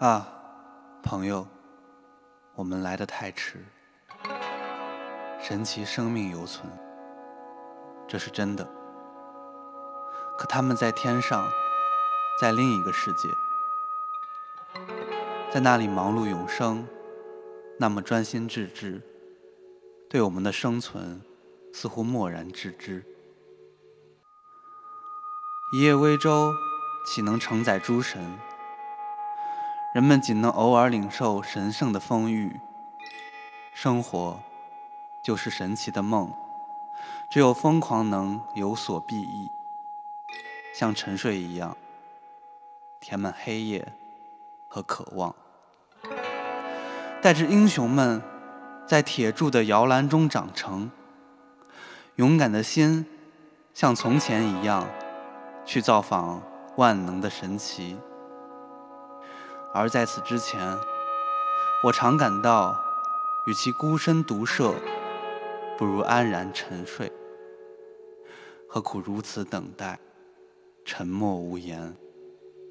啊，朋友，我们来得太迟。神奇生命犹存，这是真的。可他们在天上，在另一个世界，在那里忙碌永生，那么专心致志，对我们的生存似乎漠然置之。一叶微舟，岂能承载诸神？人们仅能偶尔领受神圣的风雨，生活就是神奇的梦，只有疯狂能有所裨益，像沉睡一样，填满黑夜和渴望，带着英雄们在铁铸的摇篮中长成，勇敢的心像从前一样去造访万能的神奇。而在此之前，我常感到，与其孤身独涉，不如安然沉睡。何苦如此等待，沉默无言，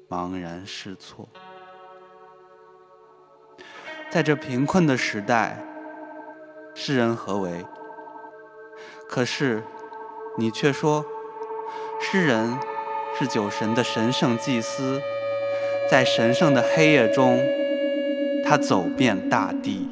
茫然失措？在这贫困的时代，世人何为？可是，你却说，诗人是酒神的神圣祭司。在神圣的黑夜中，他走遍大地。